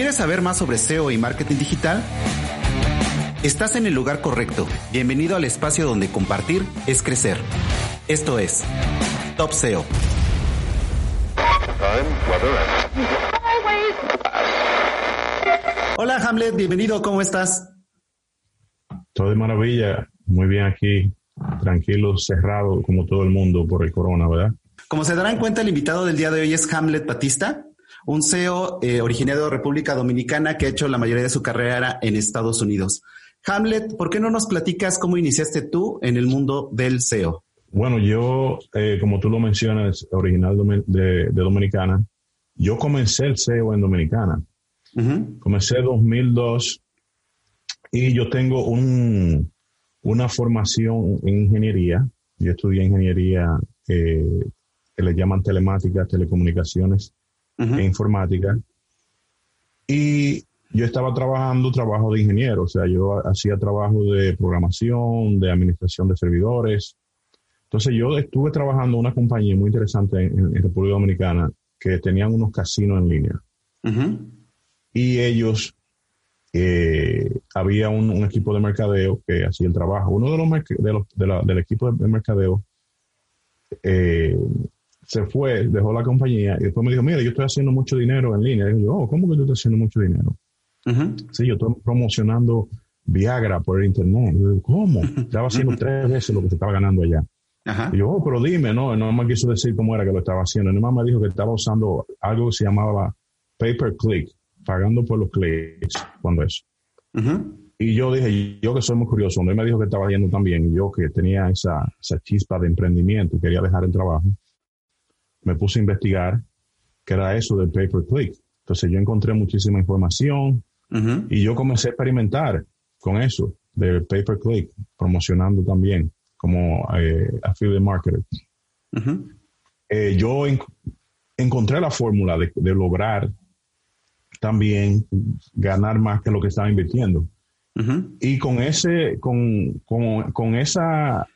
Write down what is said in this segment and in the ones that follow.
¿Quieres saber más sobre SEO y marketing digital? Estás en el lugar correcto. Bienvenido al espacio donde compartir es crecer. Esto es Top SEO. Hola Hamlet, bienvenido, ¿cómo estás? Todo de maravilla, muy bien aquí, tranquilo, cerrado como todo el mundo por el corona, ¿verdad? Como se darán cuenta, el invitado del día de hoy es Hamlet Batista, un CEO eh, originario de República Dominicana que ha hecho la mayoría de su carrera en Estados Unidos. Hamlet, ¿por qué no nos platicas cómo iniciaste tú en el mundo del SEO? Bueno, yo, eh, como tú lo mencionas, original de, Dominicana, yo comencé el SEO en Dominicana. Comencé en 2002 y yo tengo un, una formación en ingeniería. Yo estudié ingeniería eh, que le llaman telemática, telecomunicaciones informática. Y yo estaba trabajando trabajo de ingeniero, o sea, yo hacía trabajo de programación, de administración de servidores. Entonces yo estuve trabajando en una compañía muy interesante en, República Dominicana que tenían unos casinos en línea. Y ellos, eh, había un, equipo de mercadeo que hacía el trabajo. Uno de los, de los del equipo de mercadeo eh, se fue, dejó la compañía y después me dijo, mira, yo estoy haciendo mucho dinero en línea. Y yo, oh, ¿cómo que tú estás haciendo mucho dinero? Sí, yo estoy promocionando Viagra por el internet. yo, ¿cómo? Estaba haciendo tres veces lo que se estaba ganando allá. Y yo, oh, pero dime, no, no me quiso decir cómo era que lo estaba haciendo. Mi mamá me dijo que estaba usando algo que se llamaba pay per click, pagando por los clics, cuando eso. Y yo dije, yo que soy muy curioso, él me dijo que estaba yendo también, y yo que tenía esa, esa chispa de emprendimiento y quería dejar el trabajo, me puse a investigar qué era eso del pay per click. Entonces yo encontré muchísima información y yo comencé a experimentar con eso del pay per click, promocionando también como eh, affiliate marketer. Eh, yo encontré la fórmula de, lograr también ganar más que lo que estaba invirtiendo. Y con ese, con, con, con esa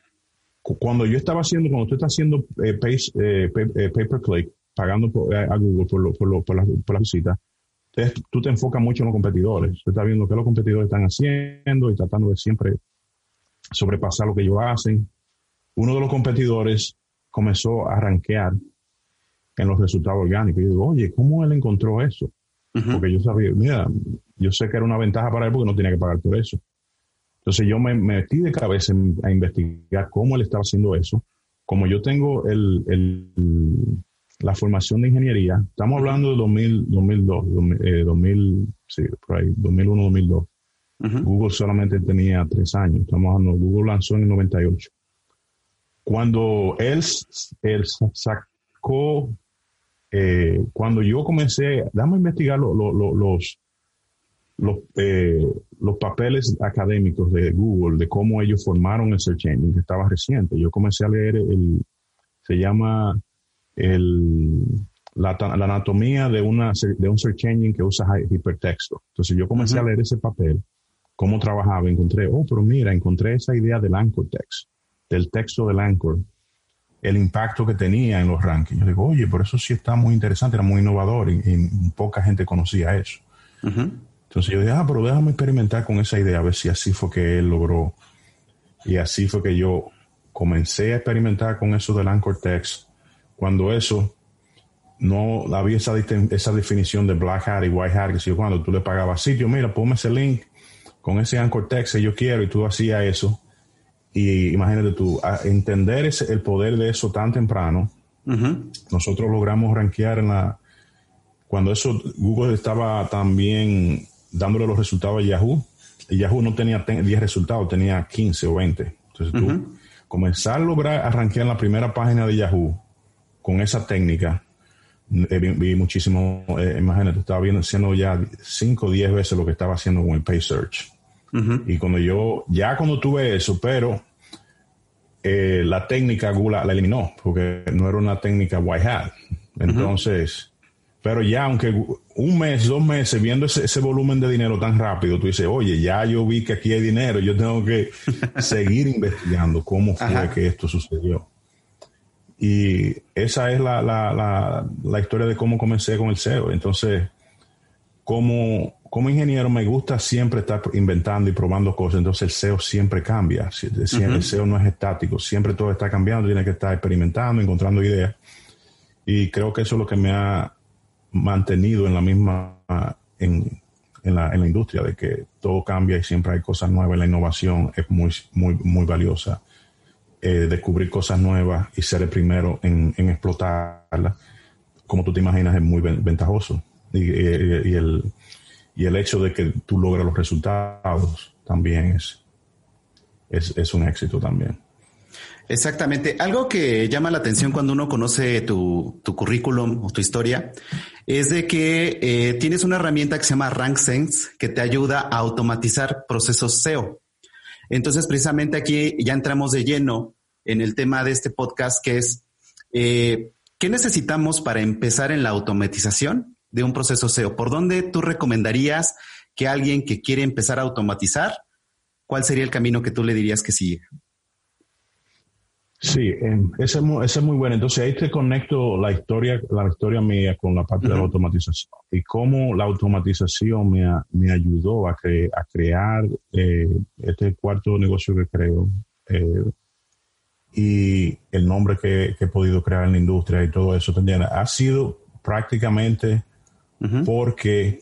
cuando yo estaba haciendo, cuando tú estás haciendo eh, pay, eh, eh, pay, per click, pagando a Google por, lo, por, por, la, por la visita, tú te enfocas mucho en los competidores. Tú estás viendo qué los competidores están haciendo y tratando de siempre sobrepasar lo que ellos hacen. Uno de los competidores comenzó a rankear en los resultados orgánicos. Y yo digo, oye, ¿cómo él encontró eso? Porque yo sabía, mira, yo sé que era una ventaja para él porque no tenía que pagar por eso. Entonces yo me metí de cabeza a investigar cómo él estaba haciendo eso. Como yo tengo el, la formación de ingeniería, estamos hablando de 2000, 2002, 2000, sí, por ahí, 2001, 2002. Google solamente tenía tres años. Estamos hablando, Google lanzó en el 98. Cuando él, él sacó, eh, cuando yo comencé, dame a investigar los, los, eh, los papeles académicos de Google, de cómo ellos formaron el search engine, que estaba reciente. Yo comencé a leer el, se llama el, la, la anatomía de, una, de un search engine que usa hipertexto. Entonces yo comencé a leer ese papel, cómo trabajaba, encontré, oh, pero mira, encontré esa idea del anchor text, del texto del anchor, el impacto que tenía en los rankings. Yo digo, oye, por eso sí está muy interesante, era muy innovador y, poca gente conocía eso. Entonces yo dije, ah, pero déjame experimentar con esa idea, a ver si así fue que él logró. Y así fue que yo comencé a experimentar con eso del Anchor Text. Cuando eso no había esa, esa definición de Black Hat y White Hat, que si yo cuando tú le pagabas sitio, mira, ponme ese link con ese Anchor Text que yo quiero y tú hacías eso. Y imagínate tú, entender ese, el poder de eso tan temprano, nosotros logramos rankear en la... Cuando eso, Google estaba también dándole los resultados a Yahoo. Y Yahoo no tenía 10 resultados, tenía 15 o 20. Entonces tú comenzar a lograr arrancar en la primera página de Yahoo con esa técnica, eh, vi, muchísimo, eh, imagínate, estaba viendo, haciendo ya 5 o 10 veces lo que estaba haciendo con el Pay Search. Y cuando yo, ya cuando tuve eso, pero eh, la técnica Google la, eliminó, porque no era una técnica white hat. Entonces, pero ya aunque un mes, dos meses, viendo ese, volumen de dinero tan rápido, tú dices, oye, ya yo vi que aquí hay dinero, yo tengo que seguir investigando cómo fue que esto sucedió. Y esa es la, la, la, historia de cómo comencé con el SEO. Entonces, como, como ingeniero me gusta siempre estar inventando y probando cosas, entonces el SEO siempre cambia. El SEO no es estático, siempre todo está cambiando, tiene que estar experimentando, encontrando ideas. Y creo que eso es lo que me ha mantenido en la misma, en, en, la, en la industria, de que todo cambia y siempre hay cosas nuevas. La innovación es muy, muy, muy valiosa. Eh, descubrir cosas nuevas y ser el primero en, en explotarlas, como tú te imaginas, es muy ventajoso. Y, y, el, y el hecho de que tú logres los resultados también es, es, es un éxito también. Exactamente. Algo que llama la atención cuando uno conoce tu, tu currículum o tu historia es de que eh, tienes una herramienta que se llama RankSense que te ayuda a automatizar procesos SEO. Entonces, precisamente aquí ya entramos de lleno en el tema de este podcast, que es eh, ¿qué necesitamos para empezar en la automatización de un proceso SEO? ¿Por dónde tú recomendarías que alguien que quiere empezar a automatizar, cuál sería el camino que tú le dirías que sigue? Em, ese, es muy bueno. Entonces ahí te conecto la historia, la historia mía con la parte de la automatización y cómo la automatización me, me ayudó a, a crear eh, este cuarto negocio que creo eh, y el nombre que, he podido crear en la industria y todo eso también ha sido prácticamente porque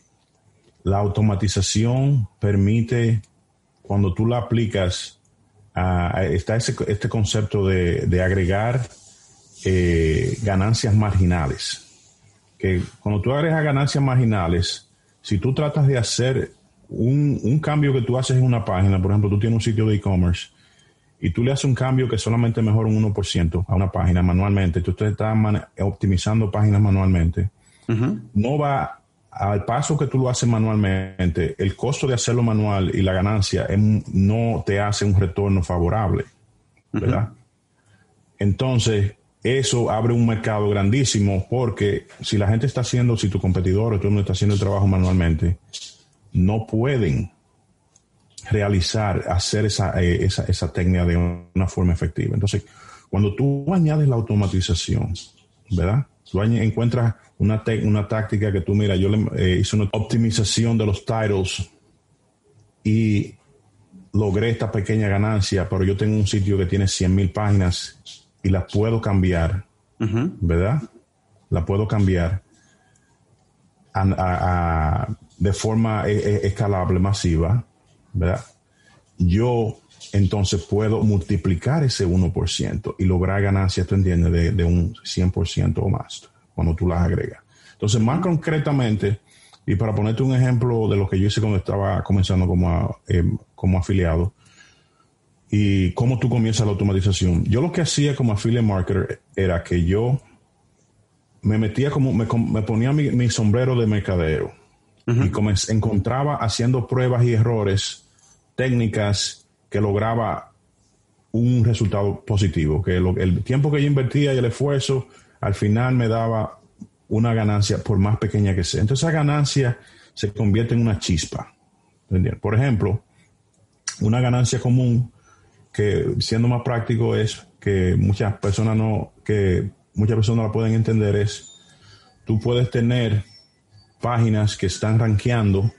la automatización permite, cuando tú la aplicas, está este concepto de, agregar eh, ganancias marginales. Que cuando tú agregas ganancias marginales, si tú tratas de hacer un, cambio que tú haces en una página, por ejemplo, tú tienes un sitio de e-commerce y tú le haces un cambio que solamente mejora un 1% a una página manualmente, tú estás optimizando páginas manualmente, no va al paso que tú lo haces manualmente, el costo de hacerlo manual y la ganancia no te hace un retorno favorable, ¿verdad? Entonces, eso abre un mercado grandísimo porque si la gente está haciendo, si tu competidor o tú no está haciendo el trabajo manualmente, no pueden realizar, hacer esa, eh, esa, esa técnica de una forma efectiva. Entonces, cuando tú añades la automatización, ¿verdad? Tú encuentras una, una táctica que tú, mira, yo le eh, hice una optimización de los titles y logré esta pequeña ganancia, pero yo tengo un sitio que tiene 100 mil páginas y las puedo cambiar, ¿verdad? La puedo cambiar de forma e, e, escalable, masiva, ¿verdad? Yo entonces puedo multiplicar ese 1% y lograr ganancias, ¿tú entiendes?, de, de un 100% o más cuando tú las agregas. Entonces, más concretamente, y para ponerte un ejemplo de lo que yo hice cuando estaba comenzando como, eh, como afiliado, y cómo tú comienzas la automatización. Yo lo que hacía como affiliate marketer era que yo me metía como, me, ponía mi, sombrero de mercadero y encontraba haciendo pruebas y errores técnicas que lograba un resultado positivo, que el tiempo que yo invertía y el esfuerzo al final me daba una ganancia por más pequeña que sea. Entonces esa ganancia se convierte en una chispa. Por ejemplo, una ganancia común que siendo más práctico es que muchas personas no, que muchas personas la pueden entender es, tú puedes tener páginas que están rankeando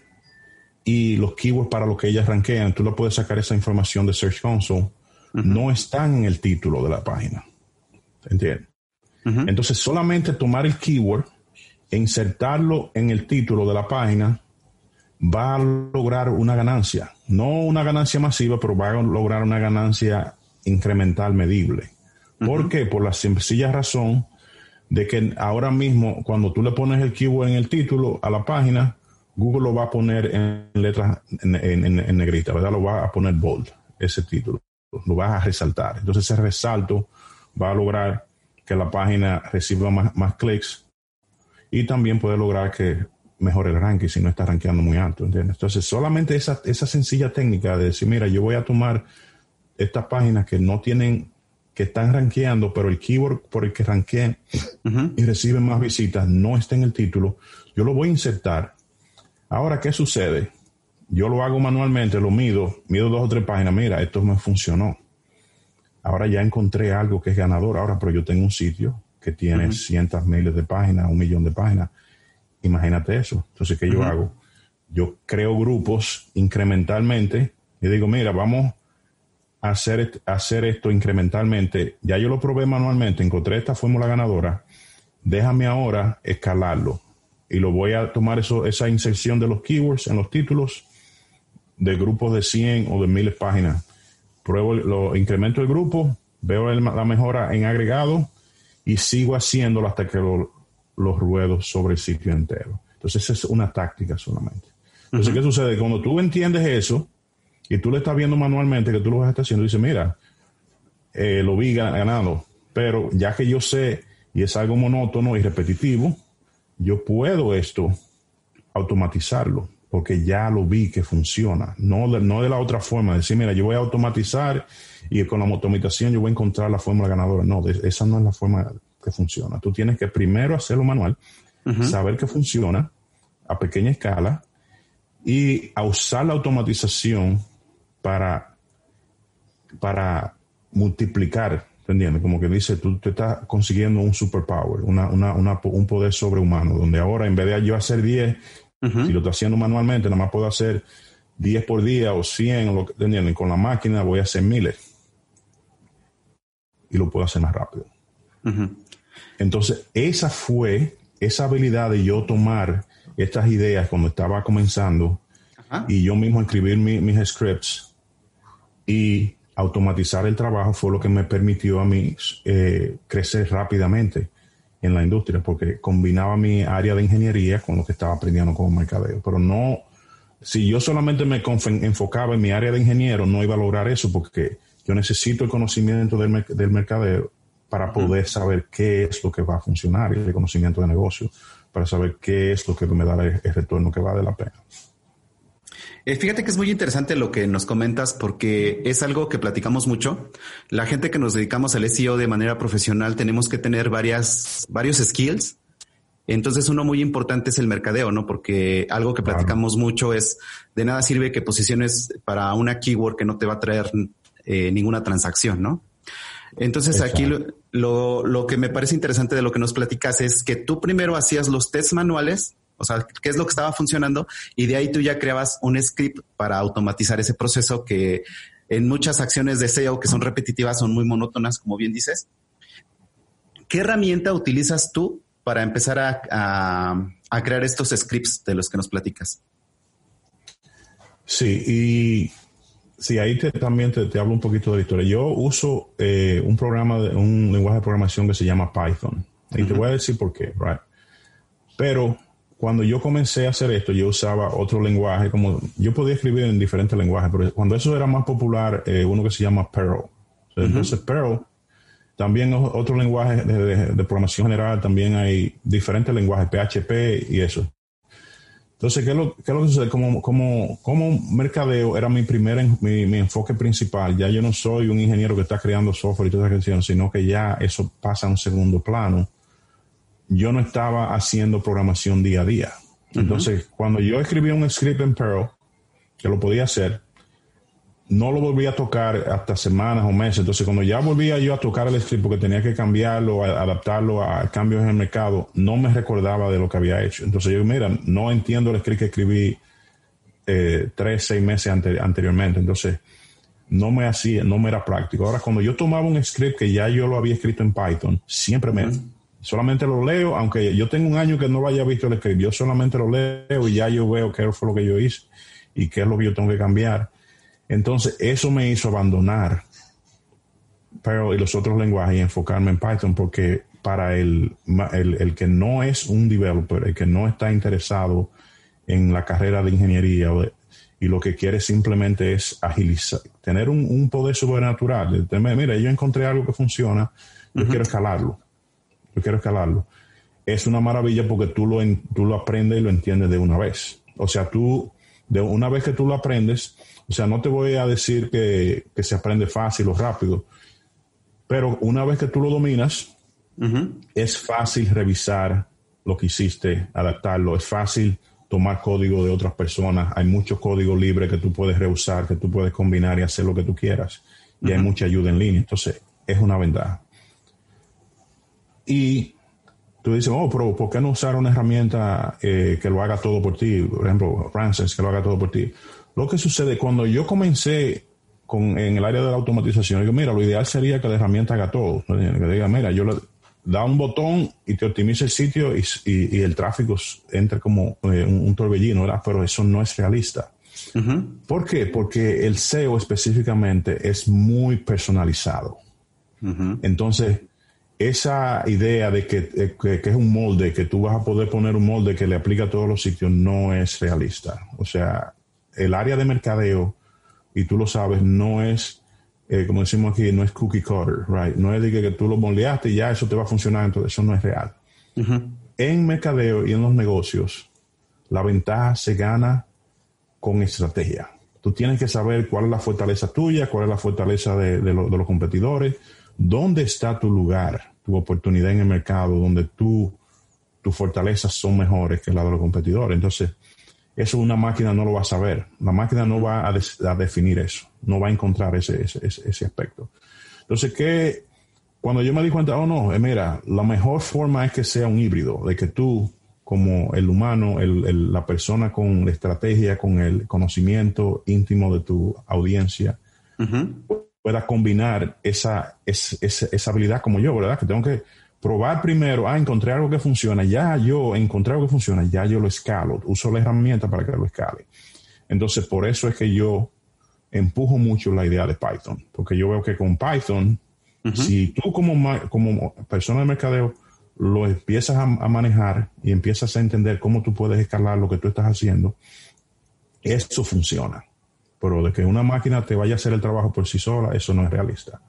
y los keywords para los que ellas rankean, tú lo puedes sacar esa información de Search Console, no están en el título de la página. ¿Entiendes? Entonces, solamente tomar el keyword e insertarlo en el título de la página va a lograr una ganancia. No una ganancia masiva, pero va a lograr una ganancia incremental medible. ¿Por qué? Por la sencilla razón de que ahora mismo, cuando tú le pones el keyword en el título a la página, Google lo va a poner en letras en, negrita, ¿verdad? Lo va a poner bold, ese título. lo vas a resaltar. Entonces ese resalto va a lograr que la página reciba más, más clics y también puede lograr que mejore el ranking si no está rankeando muy alto, ¿entiendes? Entonces solamente esa, esa sencilla técnica de decir, mira, yo voy a tomar estas páginas que no tienen, que están rankeando, pero el keyword por el que ranqueen y reciben más visitas no está en el título, yo lo voy a insertar. Ahora, ¿qué sucede? Yo lo hago manualmente, lo mido, mido dos o tres páginas, mira, esto me funcionó. Ahora ya encontré algo que es ganador, ahora, pero yo tengo un sitio que tiene cientos, miles de páginas, un millón de páginas. Imagínate eso. Entonces, ¿qué yo hago? Yo creo grupos incrementalmente y digo, mira, vamos hacer, hacer esto incrementalmente. Ya yo lo probé manualmente, encontré esta fórmula ganadora. Déjame ahora escalarlo. Y lo voy a tomar eso, esa inserción de los keywords en los títulos de grupos de 100 o de miles páginas. Pruebo, lo incremento el grupo, veo la mejora en agregado y sigo haciéndolo hasta que lo, los ruedo sobre el sitio entero. Entonces, esa es una táctica solamente. Entonces, ¿qué sucede? Cuando tú entiendes eso, y tú le estás viendo manualmente que tú lo estás haciendo, dice, mira, eh, lo vi ganado, pero ya que yo sé y es algo monótono y repetitivo, yo puedo esto automatizarlo, porque ya lo vi que funciona, no de, no de la otra forma, de decir, mira, yo voy a automatizar y con la automatización yo voy a encontrar la fórmula ganadora. No, esa no es la forma que funciona. Tú tienes que primero hacerlo manual, saber que funciona a pequeña escala y a usar la automatización para, para multiplicar, ¿entiendes? Como que dice, tú te estás consiguiendo un superpower, una, una, un poder sobrehumano, donde ahora en vez de yo hacer 10, si lo estoy haciendo manualmente, nada más puedo hacer 10 por día o 100, o lo, Con la máquina voy a hacer miles. Y lo puedo hacer más rápido. Entonces, esa fue esa habilidad de yo tomar estas ideas cuando estaba comenzando y yo mismo escribir mis scripts y automatizar el trabajo fue lo que me permitió a mí eh, crecer rápidamente en la industria, porque combinaba mi área de ingeniería con lo que estaba aprendiendo como mercadeo. Pero no, si yo solamente me enfocaba en mi área de ingeniero, no iba a lograr eso, porque yo necesito el conocimiento del, del mercadeo para poder saber qué es lo que va a funcionar y el conocimiento de negocio, para saber qué es lo que me da el retorno que vale la pena. Eh, fíjate que es muy interesante lo que nos comentas porque es algo que platicamos mucho. La gente que nos dedicamos al SEO de manera profesional tenemos que tener varias, varios skills. Entonces uno muy importante es el mercadeo, ¿no? Porque algo que platicamos mucho es de nada sirve que posiciones para una keyword que no te va a traer eh, ninguna transacción, ¿no? Entonces aquí lo, lo, que me parece interesante de lo que nos platicas es que tú primero hacías los tests manuales o sea, qué es lo que estaba funcionando y de ahí tú ya creabas un script para automatizar ese proceso que en muchas acciones de SEO que son repetitivas son muy monótonas, como bien dices. ¿Qué herramienta utilizas tú para empezar a, crear estos scripts de los que nos platicas? Sí, y sí, ahí también te, hablo un poquito de la historia. Yo uso eh, un programa, de, un lenguaje de programación que se llama Python. Y te voy a decir por qué, right? Pero cuando yo comencé a hacer esto, yo usaba otro lenguaje, como yo podía escribir en diferentes lenguajes, pero cuando eso era más popular, eh, uno que se llama Perl. Entonces, Perl, también otro lenguaje de, programación general, también hay diferentes lenguajes, PHP y eso. Entonces, ¿qué es lo, qué que sucede? Como, como, como mercadeo era mi primer, mi, mi, enfoque principal. Ya yo no soy un ingeniero que está creando software y todas esas cuestiones, sino que ya eso pasa a un segundo plano yo no estaba haciendo programación día a día. Entonces, cuando yo escribía un script en Perl, que lo podía hacer, no lo volví a tocar hasta semanas o meses. Entonces, cuando ya volvía yo a tocar el script porque tenía que cambiarlo, adaptarlo a cambios en el mercado, no me recordaba de lo que había hecho. Entonces, yo, mira, no entiendo el script que escribí eh, tres, seis meses anteriormente. Entonces, no me hacía, no me era práctico. Ahora, cuando yo tomaba un script que ya yo lo había escrito en Python, siempre me, solamente lo leo, aunque yo tengo un año que no lo haya visto el script, yo solamente lo leo y ya yo veo qué fue lo que yo hice y qué es lo que yo tengo que cambiar. Entonces, eso me hizo abandonar pero y los otros lenguajes y enfocarme en Python porque para el, el, que no es un developer, el que no está interesado en la carrera de ingeniería y lo que quiere simplemente es agilizar, tener un, poder sobrenatural. Mira, yo encontré algo que funciona, yo quiero escalarlo, yo quiero escalarlo. Es una maravilla porque tú lo, tú lo aprendes y lo entiendes de una vez. O sea, tú, de una vez que tú lo aprendes, o sea, no te voy a decir que, se aprende fácil o rápido, pero una vez que tú lo dominas, es fácil revisar lo que hiciste, adaptarlo, es fácil tomar código de otras personas. Hay mucho código libre que tú puedes reusar, que tú puedes combinar y hacer lo que tú quieras. Y hay mucha ayuda en línea. Entonces, es una ventaja. Y tú dices, oh, pero ¿por qué no usar una herramienta eh, que lo haga todo por ti? Por ejemplo, Francis, que lo haga todo por ti. Lo que sucede cuando yo comencé con, en el área de la automatización, digo, mira, lo ideal sería que la herramienta haga todo. Que diga, mira, yo le, da un botón y te optimiza el sitio y, el tráfico entra como eh, un, torbellino, ¿verdad? Pero eso no es realista. ¿Por qué? Porque el SEO específicamente es muy personalizado. Entonces, esa idea de eh, que, que, es un molde, que tú vas a poder poner un molde que le aplica a todos los sitios, no es realista. O sea, el área de mercadeo, y tú lo sabes, no es eh, como decimos aquí, no es cookie cutter, right? No es de que, tú lo moldeaste y ya eso te va a funcionar, entonces eso no es real. En mercadeo y en los negocios, la ventaja se gana con estrategia. Tú tienes que saber cuál es la fortaleza tuya, cuál es la fortaleza de, los competidores, dónde está tu lugar, tu oportunidad en el mercado, donde tú, tus fortalezas son mejores que las de los competidores. Entonces, eso una máquina no lo va a saber. La máquina no va a, definir eso, no va a encontrar ese, ese, aspecto. Entonces, ¿qué? Cuando yo me di cuenta, oh no, eh, mira, la mejor forma es que sea un híbrido, de que tú, como el humano, el, la persona con la estrategia, con el conocimiento íntimo de tu audiencia, pueda combinar esa, esa, esa, habilidad como yo, ¿verdad? Que tengo que probar primero, ah, encontré algo que funciona, ya yo encontré algo que funciona, ya yo lo escalo, uso la herramienta para que lo escale. Entonces, por eso es que yo empujo mucho la idea de Python, porque yo veo que con Python, si tú como, como persona de mercadeo lo empiezas a, manejar y empiezas a entender cómo tú puedes escalar lo que tú estás haciendo, eso funciona. Pero de que una máquina te vaya a hacer el trabajo por sí sola, eso no es realista.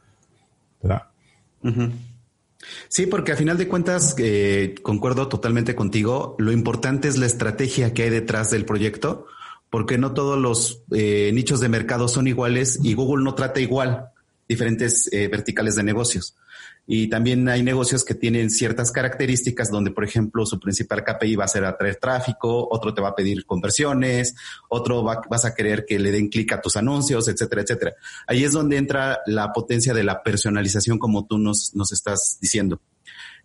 ¿Verdad? Sí, porque a final de cuentas, eh, concuerdo totalmente contigo, lo importante es la estrategia que hay detrás del proyecto, porque no todos los eh, nichos de mercado son iguales y Google no trata igual diferentes eh, verticales de negocios. Y también hay negocios que tienen ciertas características donde, por ejemplo, su principal KPI va a ser atraer tráfico, otro te va a pedir conversiones, otro vas a querer que le den clic a tus anuncios, etcétera, etcétera. Ahí es donde entra la potencia de la personalización como tú nos, nos estás diciendo.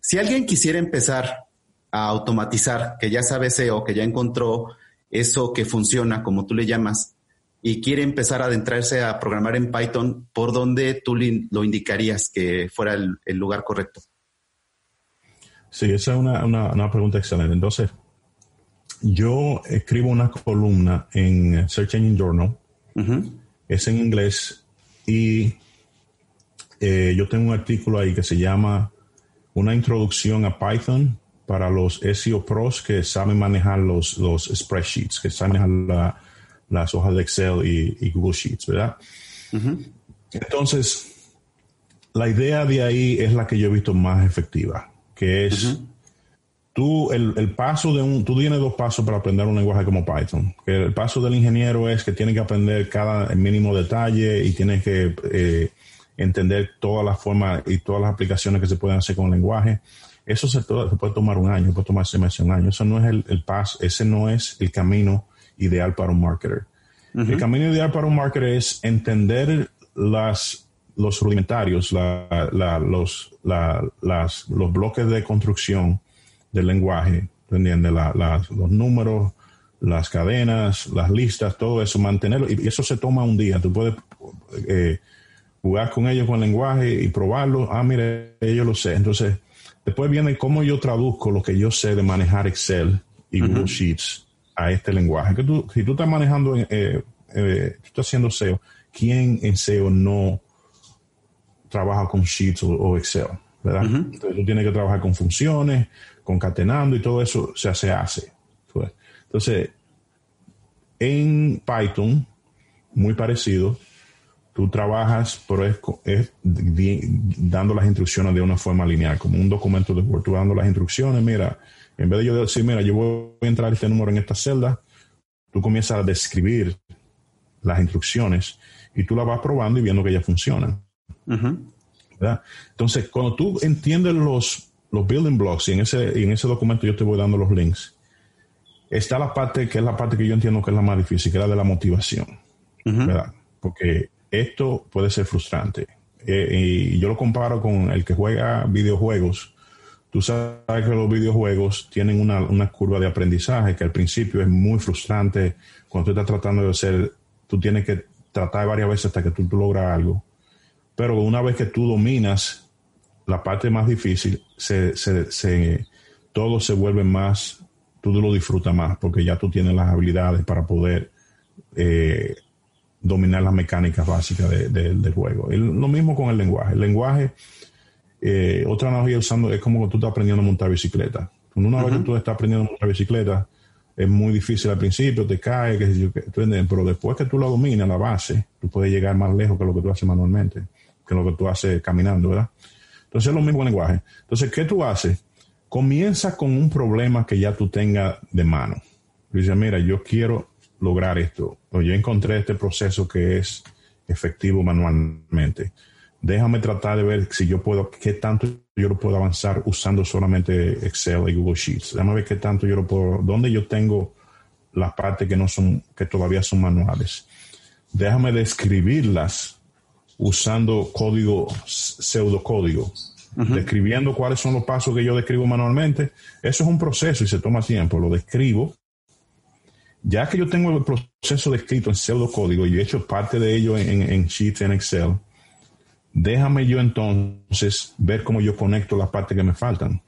Si alguien quisiera empezar a automatizar, que ya sabe SEO, que ya encontró eso que funciona, como tú le llamas, y quiere empezar a adentrarse a programar en Python, ¿por dónde tú lo indicarías que fuera el, lugar correcto? Sí, esa es una, pregunta excelente. Entonces, yo escribo una columna en Search Engine Journal, es en inglés, y eh, yo tengo un artículo ahí que se llama Una introducción a Python para los SEO pros que saben manejar los, los spreadsheets, que saben manejar la, las hojas de Excel y, Google Sheets, ¿verdad? Entonces, la idea de ahí es la que yo he visto más efectiva, que es tú, el, paso de un, tú tienes dos pasos para aprender un lenguaje como Python. El paso del ingeniero es que tiene que aprender cada mínimo detalle y tiene que eh, entender todas las formas y todas las aplicaciones que se pueden hacer con el lenguaje. Eso se, puede tomar un año, puede tomar meses, un año. Eso no es el, el paso, ese no es el camino ideal para un marketer. El camino ideal para un marketer es entender las, los rudimentarios, los, los bloques de construcción del lenguaje, los números, las cadenas, las listas, todo eso, mantenerlo. Y eso se toma un día. Tú puedes eh, jugar con ellos con el lenguaje y probarlo. Ah, mire, yo lo sé. Entonces, después viene cómo yo traduzco lo que yo sé de manejar Excel y Google Sheets a este lenguaje. Que tú, si tú estás manejando, eh, eh, tú estás haciendo SEO, ¿quién en SEO no trabaja con Sheets o, Excel? ¿verdad? Entonces tú tienes que trabajar con funciones, concatenando y todo eso se hace. Entonces, en Python, muy parecido, tú trabajas, pero es, dando las instrucciones de una forma lineal, como un documento de Word. Tú dando las instrucciones, mira, en vez de yo decir, mira, yo voy a entrar este número en esta celda, tú comienzas a describir las instrucciones y tú las vas probando y viendo que ya funcionan. Entonces, cuando tú entiendes los, los building blocks y en ese, en ese documento yo te voy dando los links, está la parte que es la parte que yo entiendo que es la más difícil, que es la de la motivación. ¿verdad? Porque esto puede ser frustrante. Eh, y yo lo comparo con el que juega videojuegos. Tú sabes que los videojuegos tienen una, una, curva de aprendizaje que al principio es muy frustrante. Cuando tú estás tratando de hacer, tú tienes que tratar varias veces hasta que tú, logras algo. Pero una vez que tú dominas la parte más difícil, se, se, todo se vuelve más, tú lo disfrutas más porque ya tú tienes las habilidades para poder eh, dominar las mecánicas básicas del juego. lo mismo con el lenguaje. El lenguaje, eh, otra analogía usando, es como tú estás aprendiendo a montar bicicleta. Una vez que tú estás aprendiendo a montar bicicleta, es muy difícil al principio, te cae, pero después que tú la dominas, la base, tú puedes llegar más lejos que lo que tú haces manualmente, que lo que tú haces caminando, ¿verdad? Entonces es lo mismo el lenguaje. Entonces, ¿qué tú haces? Comienza con un problema que ya tú tengas de mano. Dice, mira, yo quiero lograr esto. O yo encontré este proceso que es efectivo manualmente. Déjame tratar de ver si yo puedo, qué tanto yo lo puedo avanzar usando solamente Excel y Google Sheets. Déjame ver qué tanto yo lo puedo, dónde yo tengo las partes que no son, que todavía son manuales. Déjame describirlas usando código, pseudocódigo, describiendo cuáles son los pasos que yo describo manualmente. Eso es un proceso y se toma tiempo. Lo describo ya que yo tengo el proceso descrito en pseudocódigo y he hecho parte de ello en, en Sheets en Excel, déjame yo entonces ver cómo yo conecto las partes que me faltan.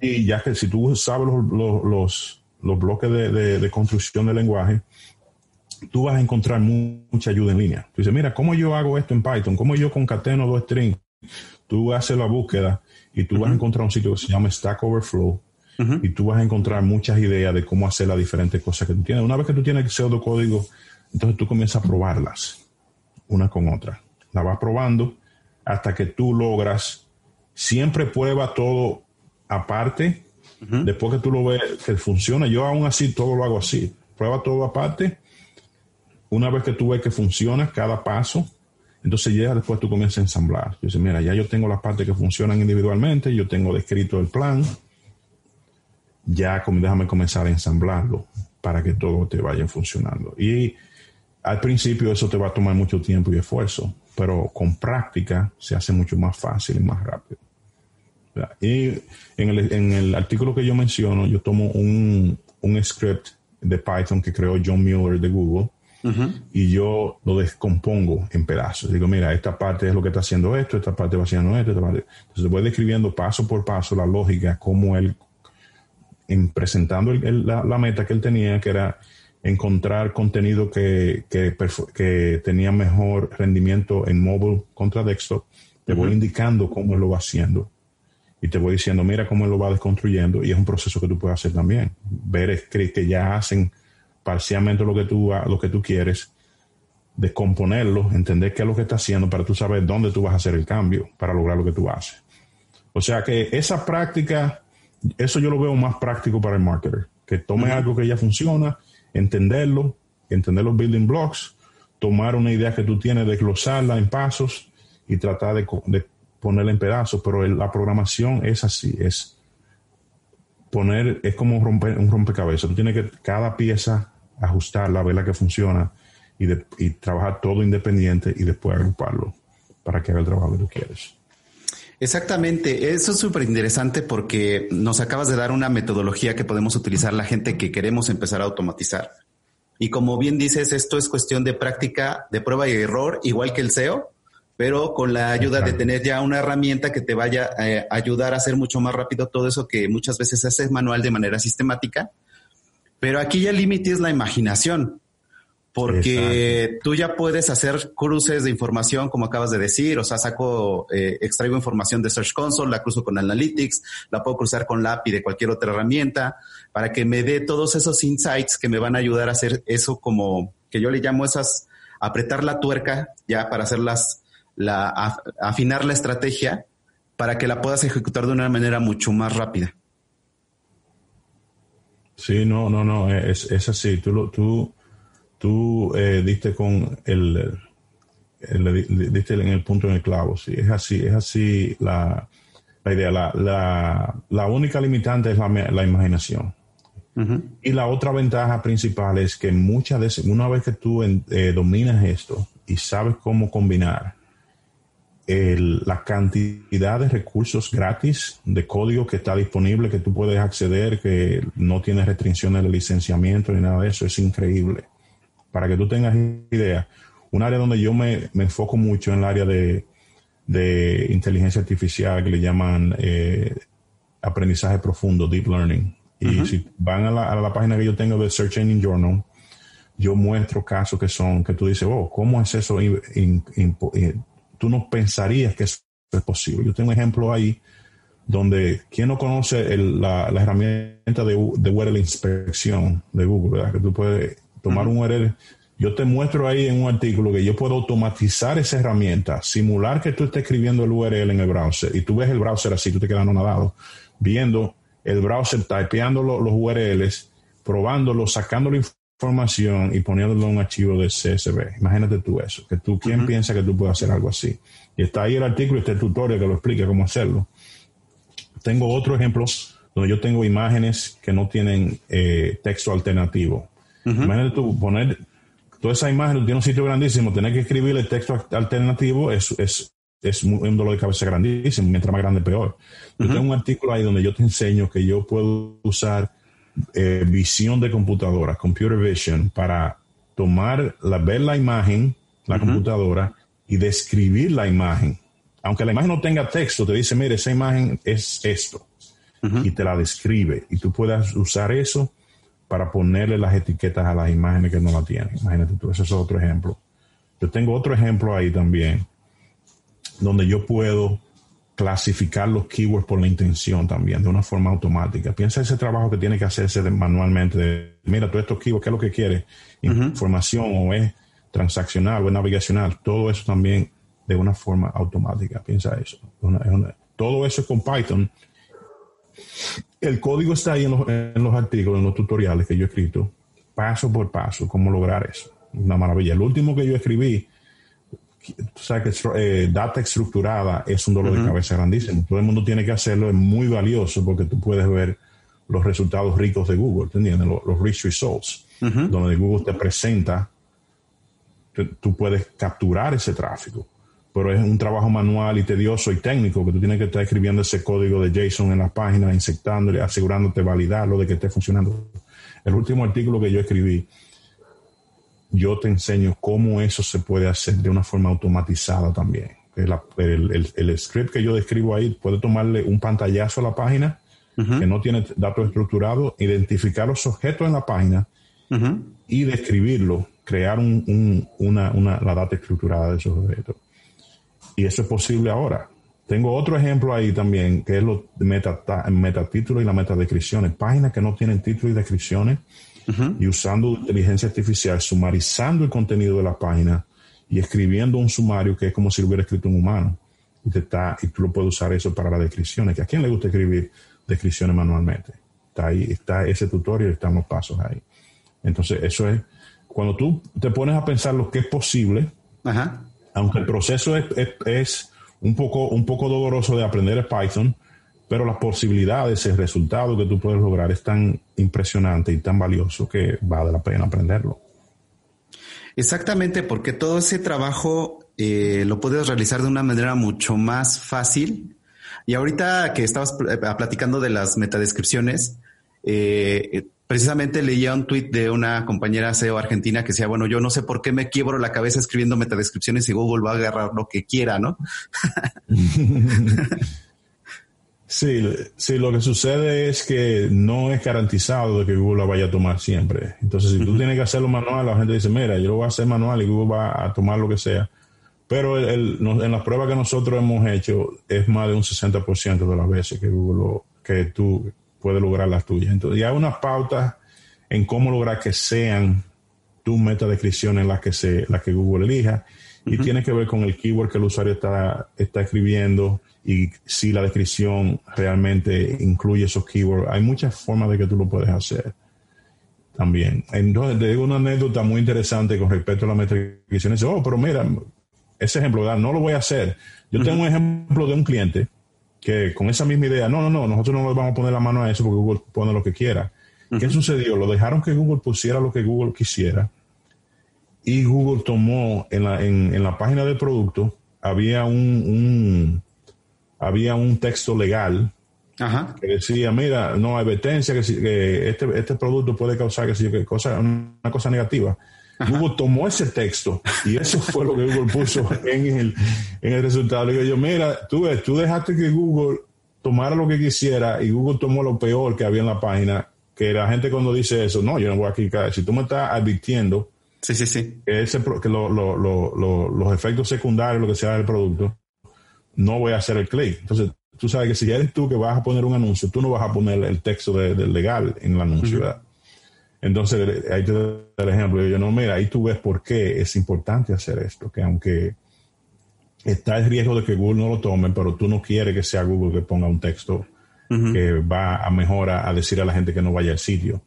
Y ya que si tú sabes los, los, bloques de, construcción del lenguaje, tú vas a encontrar mucha ayuda en línea. Tú dices, mira, ¿cómo yo hago esto en Python? ¿Cómo yo concateno dos strings? Tú haces la búsqueda y tú vas a encontrar un sitio que se llama Stack Overflow y tú vas a encontrar muchas ideas de cómo hacer las diferentes cosas que tú tienes. Una vez que tú tienes el pseudocódigo, entonces tú comienzas a probarlas una con otra. La vas probando hasta que tú logras. Siempre prueba todo aparte. Después que tú lo ves que funciona, yo aún así todo lo hago así. Prueba todo aparte. Una vez que tú ves que funciona cada paso, entonces ya después tú comienzas a ensamblar. Dices, mira, ya yo tengo las partes que funcionan individualmente, yo tengo descrito el plan, ya déjame comenzar a ensamblarlo para que todo te vaya funcionando. Y al principio eso te va a tomar mucho tiempo y esfuerzo, pero con práctica se hace mucho más fácil y más rápido. Y en el, en el artículo que yo menciono, yo tomo un, un script de Python que creó John Mueller de Google y yo lo descompongo en pedazos. Digo, mira, esta parte es lo que está haciendo esto, esta parte va haciendo esto, esta parte. Entonces voy describiendo paso por paso la lógica, cómo él en presentando la, meta que él tenía, que era encontrar contenido que, que, tenía mejor rendimiento en móvil contra desktop, te voy indicando cómo lo va haciendo. Y te voy diciendo, mira cómo él lo va desconstruyendo. Y es un proceso que tú puedes hacer también. Ver que ya hacen parcialmente lo que tú, lo que tú quieres, descomponerlo, entender qué es lo que está haciendo para tú saber dónde tú vas a hacer el cambio para lograr lo que tú haces. O sea que esa práctica eso yo lo veo más práctico para el marketer, que tome algo que ya funciona, entenderlo, entender los building blocks, tomar una idea que tú tienes, desglosarla en pasos y tratar de, ponerla en pedazos, pero la programación es así, es poner, es como romper, un rompecabezas, tú tienes que cada pieza ajustarla, ver la que funciona y, y trabajar todo independiente y después agruparlo para que haga el trabajo que tú quieres. Exactamente, eso es súper interesante porque nos acabas de dar una metodología que podemos utilizar la gente que queremos empezar a automatizar. Y como bien dices, esto es cuestión de práctica, de prueba y error, igual que el SEO, pero con la ayuda de tener ya una herramienta que te vaya eh, a ayudar a hacer mucho más rápido todo eso que muchas veces haces manual de manera sistemática. Pero aquí ya el límite es la imaginación, porque tú ya puedes hacer cruces de información, como acabas de decir, o sea, saco, eh, extraigo información de Search Console, la cruzo con Analytics, la puedo cruzar con la API de cualquier otra herramienta, para que me dé todos esos insights que me van a ayudar a hacer eso como, que yo le llamo esas, apretar la tuerca ya para hacerlas, la, afinar la estrategia para que la puedas ejecutar de una manera mucho más rápida. Sí, no, no, no, es, es así. Tú, tú, tú eh, diste con el, diste en el punto en el clavo. Sí, es así, es así la, la idea. La, la, la, única limitante es la, la imaginación. Y la otra ventaja principal es que muchas veces, una vez que tú eh, dominas esto y sabes cómo combinar la cantidad de recursos gratis de código que está disponible, que tú puedes acceder, que no tiene restricciones de licenciamiento ni nada de eso, es increíble. Para que tú tengas idea, un área donde yo me, enfoco mucho en el área de, inteligencia artificial que le llaman eh, aprendizaje profundo, deep learning. Y si van a la, página que yo tengo de Search Engine Journal, yo muestro casos que son, que tú dices, oh, ¿cómo es eso? tú no pensarías que eso es posible. Yo tengo un ejemplo ahí donde, ¿quién no conoce la, herramienta de, de inspección de Google? ¿verdad? Que tú puedes tomar un URL. Yo te muestro ahí en un artículo que yo puedo automatizar esa herramienta, simular que tú estés escribiendo el URL en el browser y tú ves el browser así, tú te quedas nadado, viendo el browser, typeando los, URLs, probándolo, sacando la información y poniéndolo en un archivo de CSV. Imagínate tú eso, que tú, ¿quién piensa que tú puedes hacer algo así? Y está ahí el artículo y este tutorial que lo explica cómo hacerlo. Tengo otro ejemplo donde yo tengo imágenes que no tienen eh, texto alternativo. Imagínate tú poner toda esa imagen, tiene un sitio grandísimo, tener que escribir el texto alternativo es, es, es un dolor de cabeza grandísimo, mientras más grande peor. Yo tengo un artículo ahí donde yo te enseño que yo puedo usar eh, visión de computadora, computer vision, para tomar, la, ver la imagen, la computadora, y describir la imagen. Aunque la imagen no tenga texto, te dice, mire, esa imagen es esto. Y te la describe. Y tú puedas usar eso para ponerle las etiquetas a las imágenes que no la tienen. Imagínate tú, ese es otro ejemplo. Yo tengo otro ejemplo ahí también donde yo puedo clasificar los keywords por la intención también, de una forma automática. Piensa ese trabajo que tiene que hacerse manualmente. De, mira, todos estos keywords, ¿qué es lo que quiere? Información o es transaccional o es navigacional. Todo eso también de una forma automática. Piensa eso. todo eso es con Python. El código está ahí en los, en los artículos, en los tutoriales que yo he escrito, paso por paso, cómo lograr eso. Una maravilla. El último que yo escribí tú sabes que eh, data estructurada es un dolor de cabeza grandísimo. Todo el mundo tiene que hacerlo, es muy valioso porque tú puedes ver los resultados ricos de Google, ¿entiendes? Los, rich results, donde Google te presenta, tú puedes capturar ese tráfico. Pero es un trabajo manual y tedioso y técnico que tú tienes que estar escribiendo ese código de JSON en la página, insectándole, asegurándote validarlo de que esté funcionando. El último artículo que yo escribí, yo te enseño cómo eso se puede hacer de una forma automatizada también. El, script que yo describo ahí puede tomarle un pantallazo a la página que no tiene datos estructurados, identificar los objetos en la página y describirlo, crear una, la data estructurada de esos objetos. Y eso es posible ahora. Tengo otro ejemplo ahí también, que es los meta, metatítulos y las metadescripciones. Páginas que no tienen títulos y descripciones y usando inteligencia artificial, sumarizando el contenido de la página y escribiendo un sumario que es como si lo hubiera escrito un humano. Y, está, y tú lo puedes usar eso para las descripciones. ¿A quién le gusta escribir descripciones manualmente? Está ahí, está ese tutorial, están los pasos ahí. Entonces, eso es, cuando tú te pones a pensar lo que es posible, aunque el proceso es, es, un, poco, un poco doloroso de aprender Python, pero las posibilidades, el resultado que tú puedes lograr es tan impresionante y tan valioso que vale la pena aprenderlo. Exactamente, porque todo ese trabajo eh, lo puedes realizar de una manera mucho más fácil. Y ahorita que estabas eh, platicando de las metadescripciones, eh, precisamente leía un tuit de una compañera SEO argentina que decía, bueno, yo no sé por qué me quiebro la cabeza escribiendo metadescripciones y Google va a agarrar lo que quiera, ¿no? Sí, sí, lo que sucede es que no es garantizado de que Google la vaya a tomar siempre. Entonces, si tú tienes que hacerlo manual, la gente dice, mira, yo lo voy a hacer manual y Google va a tomar lo que sea. Pero en las pruebas que nosotros hemos hecho, es más de un 60% de las veces que Google que tú puedes lograr las tuyas. Entonces, ya hay unas pautas en cómo lograr que sean tu descripción en las que, se, las que Google elija. Y tiene que ver con el keyword que el usuario está, está escribiendo y si la descripción realmente incluye esos keywords. Hay muchas formas de que tú lo puedes hacer también. Entonces, te digo una anécdota muy interesante con respecto a la metrificación. Dice, oh, pero mira, ese ejemplo, ¿verdad? no lo voy a hacer. Yo tengo un ejemplo de un cliente que con esa misma idea, no, no, no, nosotros no le vamos a poner la mano a eso porque Google pone lo que quiera. ¿Qué sucedió? Lo dejaron que Google pusiera lo que Google quisiera y Google tomó en la, en, la página del producto, había un había un texto legal que decía, mira, no hay advertencia que, que este, este, producto puede causar que, cosa, una cosa negativa. Google tomó ese texto y eso fue lo que Google puso en el, en el resultado. Le digo yo, mira, tú ves, tú dejaste que Google tomara lo que quisiera y Google tomó lo peor que había en la página, que la gente cuando dice eso, no, yo no voy a clicar. Si tú me estás advirtiendo sí, sí, sí. que, ese, que los efectos secundarios, lo que sea del producto, no voy a hacer el clic. Entonces, tú sabes que si eres tú que vas a poner un anuncio, tú no vas a poner el texto del legal en el anuncio, Entonces, ahí te doy el ejemplo. Yo no, mira, ahí tú ves por qué es importante hacer esto, que aunque está el riesgo de que Google no lo tome, pero tú no quieres que sea Google que ponga un texto que va a mejorar a decir a la gente que no vaya al sitio,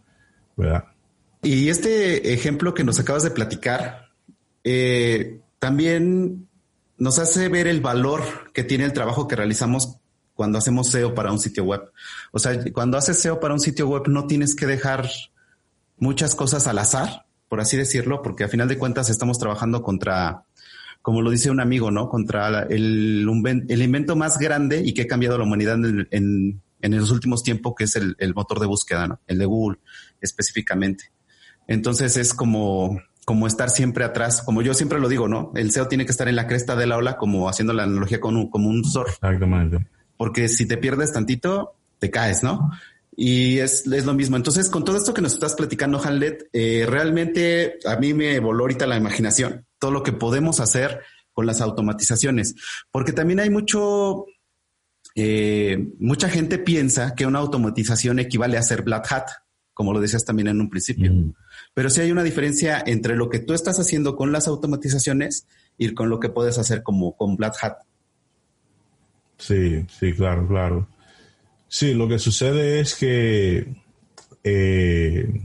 ¿verdad? Y este ejemplo que nos acabas de platicar, eh, también nos hace ver el valor que tiene el trabajo que realizamos cuando hacemos SEO para un sitio web. O sea, cuando haces SEO para un sitio web no tienes que dejar muchas cosas al azar, por así decirlo, porque a final de cuentas estamos trabajando contra, como lo dice un amigo, ¿no? Contra el, el invento más grande y que ha cambiado la humanidad en, los últimos tiempos, que es el, el, motor de búsqueda, ¿no? El de Google específicamente. Entonces es como, como estar siempre atrás, como yo siempre lo digo, ¿no? El SEO tiene que estar en la cresta de la ola, como haciendo la analogía con un, como un surf. Exactamente. Porque si te pierdes tantito, te caes, ¿no? Y es, es lo mismo. Entonces, con todo esto que nos estás platicando, Hanlet, eh, realmente a mí me voló ahorita la imaginación, todo lo que podemos hacer con las automatizaciones, porque también hay mucho, eh, mucha gente piensa que una automatización equivale a ser Black Hat, como lo decías también en un principio. Pero sí hay una diferencia entre lo que tú estás haciendo con las automatizaciones y con lo que puedes hacer como con Black Hat. Sí, sí, claro, claro. Sí, lo que sucede es que eh,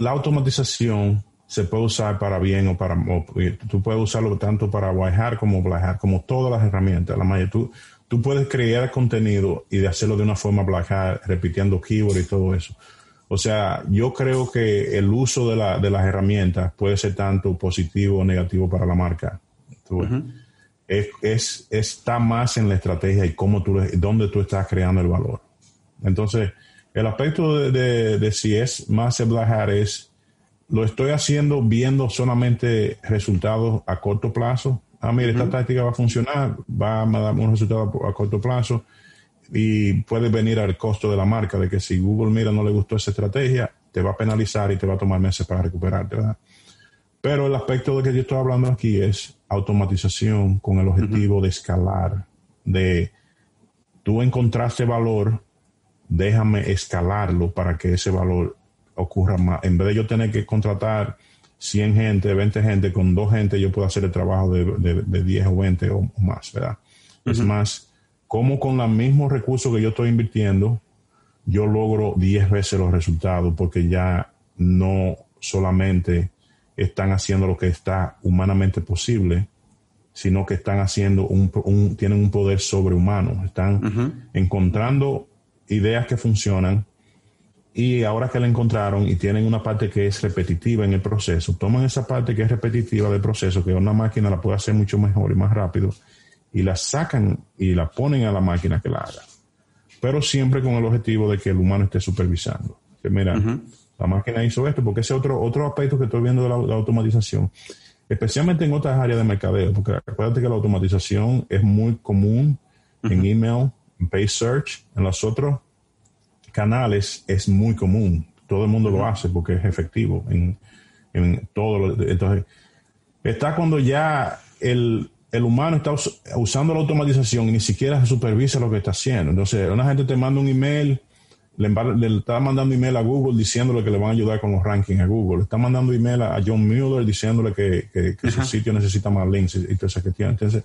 la automatización se puede usar para bien o para tú puedes usarlo tanto para bajar como blajar, como todas las herramientas. La mayoría, tú, tú puedes crear contenido y de hacerlo de una forma blajar, repitiendo keyword y todo eso. O sea, yo creo que el uso de, la, de las herramientas puede ser tanto positivo o negativo para la marca. Es, está más en la estrategia y cómo tú, dónde tú estás creando el valor. Entonces, el aspecto de, si es más blajar es, lo estoy haciendo viendo solamente resultados a corto plazo. Ah, mire, esta táctica va a funcionar, va a dar un resultado a corto plazo y puede venir al costo de la marca, de que si Google mira no le gustó esa estrategia, te va a penalizar y te va a tomar meses para recuperarte, ¿verdad? Pero el aspecto de que yo estoy hablando aquí es automatización con el objetivo de escalar, de tú encontraste valor, déjame escalarlo para que ese valor ocurra más. En vez de yo tener que contratar 100 gente, 20 gente, con dos gente yo puedo hacer el trabajo de, de, 10 o 20 o, más, ¿verdad? Es más, cómo con los mismos recursos que yo estoy invirtiendo, yo logro 10 veces los resultados porque ya no solamente están haciendo lo que está humanamente posible, sino que están haciendo un, tienen un poder sobrehumano, están encontrando ideas que funcionan y ahora que la encontraron y tienen una parte que es repetitiva en el proceso, toman esa parte que es repetitiva del proceso, que una máquina la puede hacer mucho mejor y más rápido, y la sacan y la ponen a la máquina que la haga. Pero siempre con el objetivo de que el humano esté supervisando. Que mira, la máquina hizo esto, porque ese otro, otro aspecto que estoy viendo de la, automatización, especialmente en otras áreas de mercadeo, porque acuérdate que la automatización es muy común en email, en Pay Search, en los otros canales es muy común. Todo el mundo lo hace porque es efectivo en, en todo. entonces, está cuando ya el, el humano está usando la automatización y ni siquiera supervisa lo que está haciendo. Entonces, una gente te manda un email, le, está mandando email a Google diciéndole que le van a ayudar con los rankings a Google. Le está mandando email a, John Mueller diciéndole que, que, su sitio necesita más links y, todo eso que tiene. Entonces,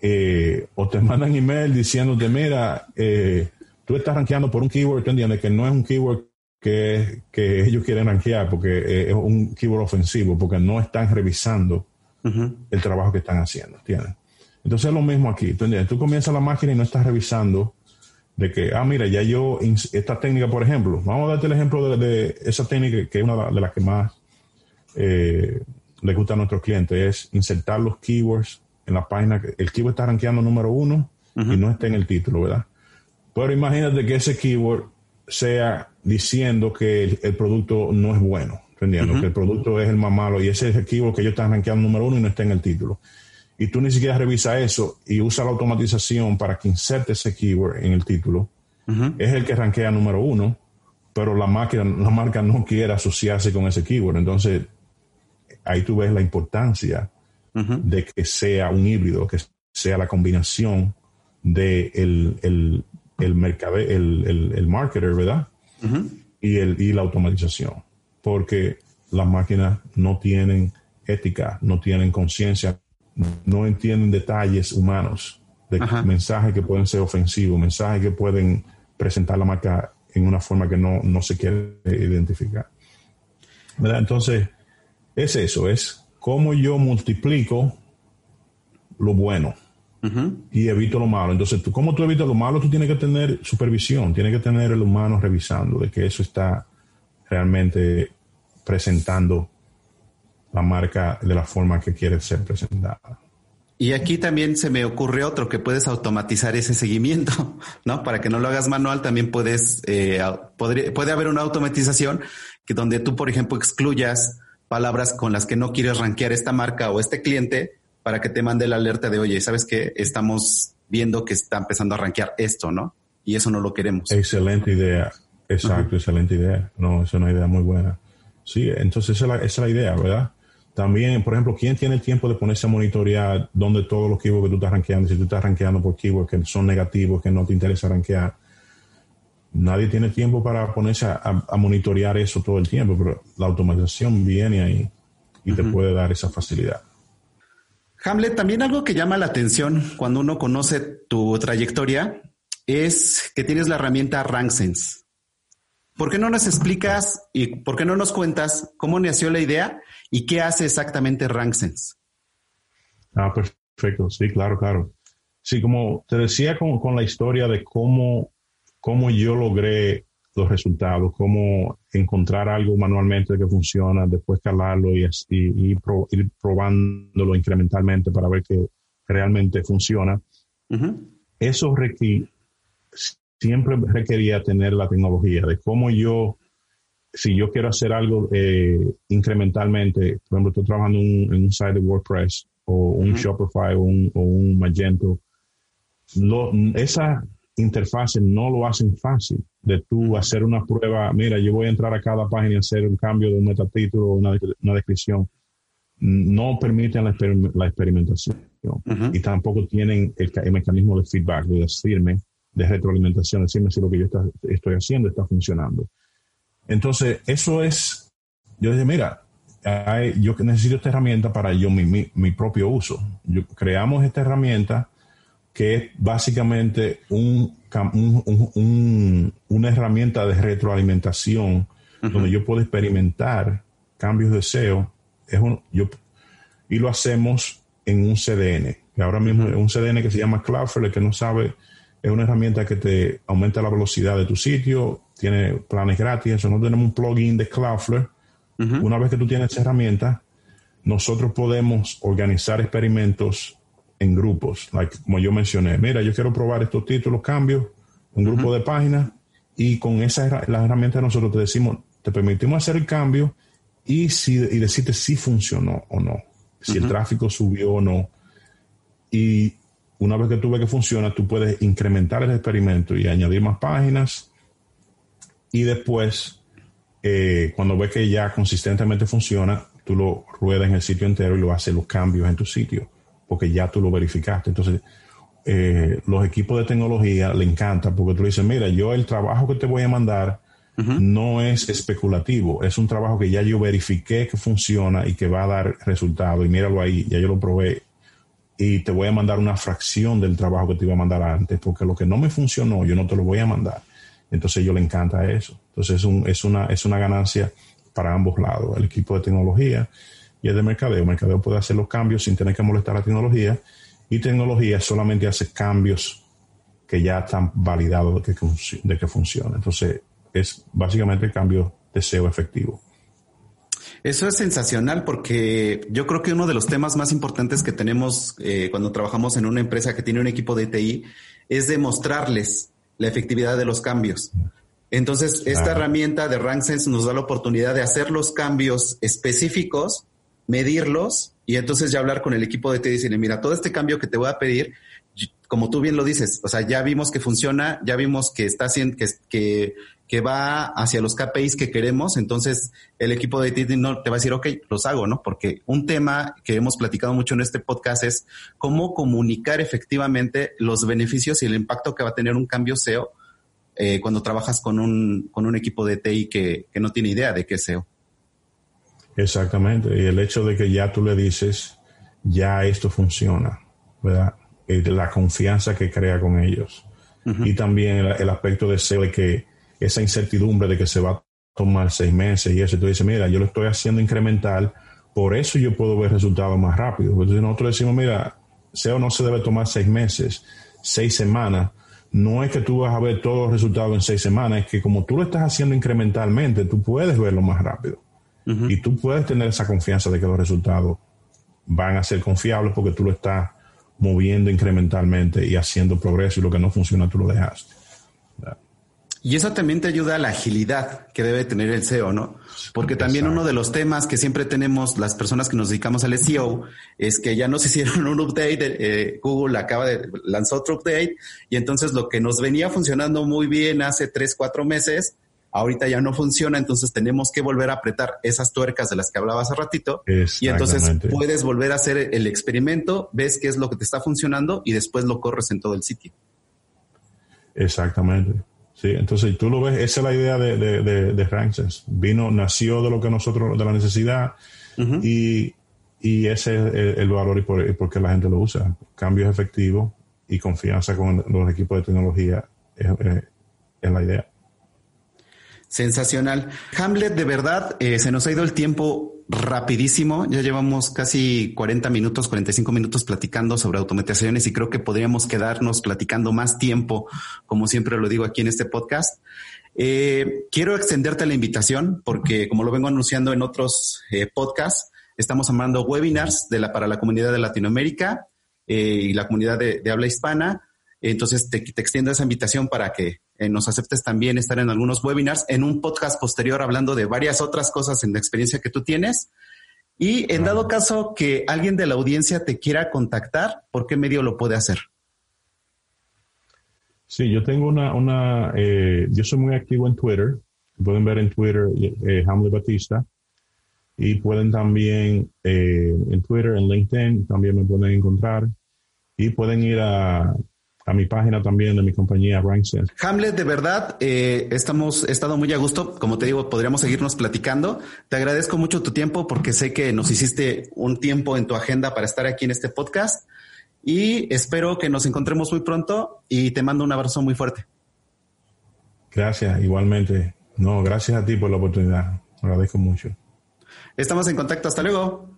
eh, o te mandan email diciéndote, mira, eh, tú estás rankeando por un keyword, ¿tú entiendes? Que no es un keyword que, que ellos quieren rankear porque eh, es un keyword ofensivo, porque no están revisando el trabajo que están haciendo, ¿entiendes? Entonces es lo mismo aquí, ¿tú entiendes? Tú comienzas la máquina y no estás revisando de que, ah, mira, ya yo, esta técnica, por ejemplo, vamos a darte el ejemplo de, esa técnica que es una de las que más eh, le gusta a nuestros clientes, es insertar los keywords en la página. El keyword está rankeando número uno y no está en el título, ¿verdad? Pero imagínate que ese keyword sea diciendo que el, producto no es bueno, entendiendo que el producto es el más malo y ese es el keyword que ellos están rankeando número uno y no está en el título. Y tú ni siquiera revisa eso y usa la automatización para que inserte ese keyword en el título. Es el que rankea número uno, pero la, máquina, la marca no quiere asociarse con ese keyword. Entonces, ahí tú ves la importancia de que sea un híbrido, que sea la combinación de el, el, el, mercade, el, el, marketer, ¿verdad? y, el, y la automatización. Porque las máquinas no tienen ética, no tienen conciencia, no entienden detalles humanos de mensajes que pueden ser ofensivos, mensajes que pueden presentar la marca en una forma que no, no se quiere identificar. ¿verdad? Entonces, es eso, es cómo yo multiplico lo bueno y evito lo malo. Entonces, tú, ¿cómo tú evitas lo malo? Tú tienes que tener supervisión, tienes que tener el humano revisando de que eso está realmente presentando la marca de la forma que quiere ser presentada. Y aquí también se me ocurre otro que puedes automatizar ese seguimiento, ¿no? Para que no lo hagas manual, también puedes, eh, puede haber una automatización que donde tú, por ejemplo, excluyas palabras con las que no quieres rankear esta marca o este cliente para que te mande la alerta de, oye, ¿sabes qué? Estamos viendo que está empezando a rankear esto, ¿no? Y eso no lo queremos. Excelente idea. Exacto, excelente idea. No, es una idea muy buena. Sí, entonces esa es la, idea, ¿verdad? También, por ejemplo, ¿quién tiene el tiempo de ponerse a monitorear dónde todos los keywords que tú estás rankeando, si tú estás rankeando por keywords que son negativos, que no te interesa rankear? Nadie tiene tiempo para ponerse a, monitorear eso todo el tiempo, pero la automatización viene ahí y te puede dar esa facilidad. Hamlet, también algo que llama la atención cuando uno conoce tu trayectoria es que tienes la herramienta RankSense. ¿Por qué no nos explicas y por qué no nos cuentas cómo nació la idea y qué hace exactamente RankSense? Ah, perfecto. Sí, claro, claro. Sí, como te decía con, con la historia de cómo, cómo yo logré los resultados, cómo encontrar algo manualmente que funciona, después calarlo y, y, ir probándolo incrementalmente para ver que realmente funciona. Eso siempre requería tener la tecnología de cómo yo, si yo quiero hacer algo eh, incrementalmente, por ejemplo, estoy trabajando en un site de WordPress o un Shopify o un, o un Magento, esa interfaces no lo hacen fácil de tú hacer una prueba, mira, yo voy a entrar a cada página y hacer un cambio de un metatítulo o una, descripción. No permiten la, experimentación y tampoco tienen el, mecanismo de feedback, de decirme, de retroalimentación, decirme si lo que yo estoy haciendo está funcionando. Entonces, eso es, yo dije, mira, yo necesito esta herramienta para yo mi, mi, propio uso. Yo, creamos esta herramienta que es básicamente un, una herramienta de retroalimentación donde yo puedo experimentar cambios de SEO es un, yo, y lo hacemos en un CDN, que ahora mismo es un CDN que se llama Cloudflare, que no sabe, es una herramienta que te aumenta la velocidad de tu sitio, tiene planes gratis, eso no tenemos un plugin de Cloudflare. Una vez que tú tienes esa herramienta, nosotros podemos organizar experimentos en grupos, como yo mencioné. Mira, yo quiero probar estos títulos, cambios, un grupo de páginas, y con esa las herramientas nosotros te decimos, te permitimos hacer el cambio y, si, y decirte si funcionó o no, si el tráfico subió o no. Y una vez que tú ves que funciona, tú puedes incrementar el experimento y añadir más páginas. Y después, eh, cuando ves que ya consistentemente funciona, tú lo ruedas en el sitio entero y lo haces los cambios en tu sitio, porque ya tú lo verificaste. Entonces, eh, los equipos de tecnología le encanta porque tú le dices, mira, yo el trabajo que te voy a mandar no es especulativo, es un trabajo que ya yo verifiqué que funciona y que va a dar resultado. Y míralo ahí, ya yo lo probé y te voy a mandar una fracción del trabajo que te iba a mandar antes, porque lo que no me funcionó, yo no te lo voy a mandar. Entonces a ellos le encanta eso. Entonces es, un, es, una, es una ganancia para ambos lados, el equipo de tecnología y el de mercadeo. Mercadeo puede hacer los cambios sin tener que molestar a la tecnología y tecnología solamente hace cambios que ya están validados de que, de que funciona. Entonces, es básicamente el cambio de SEO efectivo. Eso es sensacional porque yo creo que uno de los temas más importantes que tenemos eh, cuando trabajamos en una empresa que tiene un equipo de TI es demostrarles la efectividad de los cambios. Entonces, esta herramienta de RankSense nos da la oportunidad de hacer los cambios específicos, medirlos y entonces ya hablar con el equipo de TI y decirle, mira, todo este cambio que te voy a pedir, como tú bien lo dices, o sea, ya vimos que funciona, ya vimos que está haciendo, que, que, que va hacia los KPIs que queremos, entonces el equipo de TI no te va a decir, ok, los hago, ¿no? Porque un tema que hemos platicado mucho en este podcast es cómo comunicar efectivamente los beneficios y el impacto que va a tener un cambio SEO eh, cuando trabajas con un, con un equipo de TI que, que no tiene idea de qué es SEO. Exactamente, y el hecho de que ya tú le dices, ya esto funciona, ¿verdad? la confianza que crea con ellos. Y también el, aspecto de ser que esa incertidumbre de que se va a tomar seis meses y eso, tú dices, mira, yo lo estoy haciendo incremental, por eso yo puedo ver resultados más rápido. Entonces nosotros decimos, mira, SEO no se debe tomar seis meses, seis semanas. No es que tú vas a ver todos los resultados en seis semanas, es que como tú lo estás haciendo incrementalmente, tú puedes verlo más rápido. Y tú puedes tener esa confianza de que los resultados van a ser confiables porque tú lo estás moviendo incrementalmente y haciendo progreso y lo que no funciona tú lo dejaste. Y eso también te ayuda a la agilidad que debe tener el SEO, ¿no? Porque también uno de los temas que siempre tenemos las personas que nos dedicamos al SEO es que ya nos hicieron un update, eh, Google acaba de lanzar otro update y entonces lo que nos venía funcionando muy bien hace tres, cuatro meses, ahorita ya no funciona, entonces tenemos que volver a apretar esas tuercas de las que hablaba hace ratito. Y entonces puedes volver a hacer el experimento, ves qué es lo que te está funcionando y después lo corres en todo el sitio. Exactamente. Sí, entonces tú lo ves, esa es la idea de, de, de, Vino, nació de lo que nosotros, de la necesidad y, ese es el, valor y por, qué la gente lo usa. Cambios efectivos y confianza con los equipos de tecnología es la idea. Sensacional. Hamlet, de verdad, eh, se nos ha ido el tiempo rapidísimo. Ya llevamos casi 40 minutos, 45 minutos platicando sobre automatizaciones y creo que podríamos quedarnos platicando más tiempo, como siempre lo digo aquí en este podcast. Eh, quiero extenderte la invitación porque, como lo vengo anunciando en otros eh, podcasts, estamos armando webinars para la comunidad de Latinoamérica y la comunidad de, habla hispana. Entonces te extiendo esa invitación para que eh, nos aceptes también estar en algunos webinars, en un podcast posterior hablando de varias otras cosas en la experiencia que tú tienes. Y en dado caso que alguien de la audiencia te quiera contactar, ¿por qué medio lo puede hacer? Sí, yo tengo una, una eh, yo soy muy activo en Twitter. Pueden ver en Twitter eh, Hamlet Batista. Y pueden también en Twitter, en LinkedIn, también me pueden encontrar. Y pueden ir a a mi página también de mi compañía RankSense. Hamlet, de verdad, eh, estamos, he estado muy a gusto. Como te digo, podríamos seguirnos platicando. Te agradezco mucho tu tiempo porque sé que nos hiciste un tiempo en tu agenda para estar aquí en este podcast y espero que nos encontremos muy pronto y te mando un abrazo muy fuerte. Gracias, igualmente. No, gracias a ti por la oportunidad. Agradezco mucho. Estamos en contacto. Hasta luego.